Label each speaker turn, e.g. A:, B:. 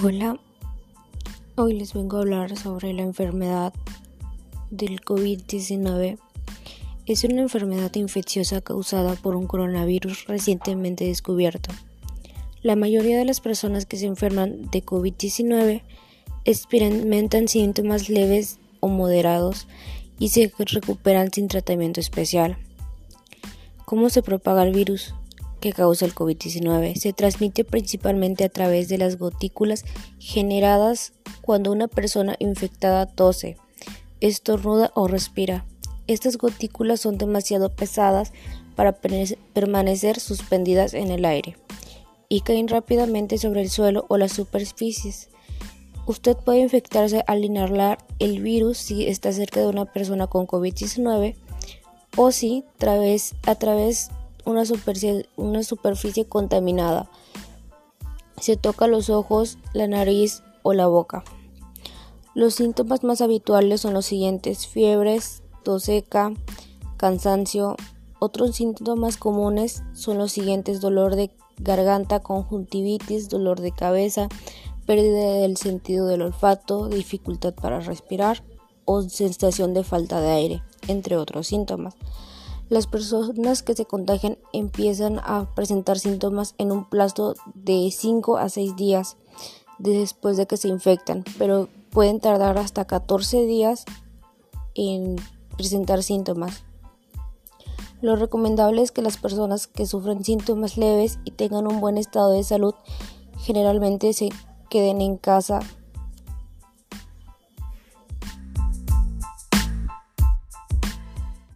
A: Hola, hoy les vengo a hablar sobre la enfermedad del COVID-19. Es una enfermedad infecciosa causada por un coronavirus recientemente descubierto. La mayoría de las personas que se enferman de COVID-19 experimentan síntomas leves o moderados y se recuperan sin tratamiento especial. ¿Cómo se propaga el virus? Que causa el COVID-19 se transmite principalmente a través de las gotículas generadas cuando una persona infectada tose, estornuda o respira. Estas gotículas son demasiado pesadas para permanecer suspendidas en el aire y caen rápidamente sobre el suelo o las superficies. Usted puede infectarse al inhalar el virus si está cerca de una persona con COVID-19 o si a través una superficie, una superficie contaminada. Se toca los ojos, la nariz o la boca. Los síntomas más habituales son los siguientes: fiebres, tos seca, cansancio. Otros síntomas comunes son los siguientes: dolor de garganta, conjuntivitis, dolor de cabeza, pérdida del sentido del olfato, dificultad para respirar o sensación de falta de aire, entre otros síntomas. Las personas que se contagian empiezan a presentar síntomas en un plazo de 5 a 6 días después de que se infectan, pero pueden tardar hasta 14 días en presentar síntomas. Lo recomendable es que las personas que sufren síntomas leves y tengan un buen estado de salud generalmente se queden en casa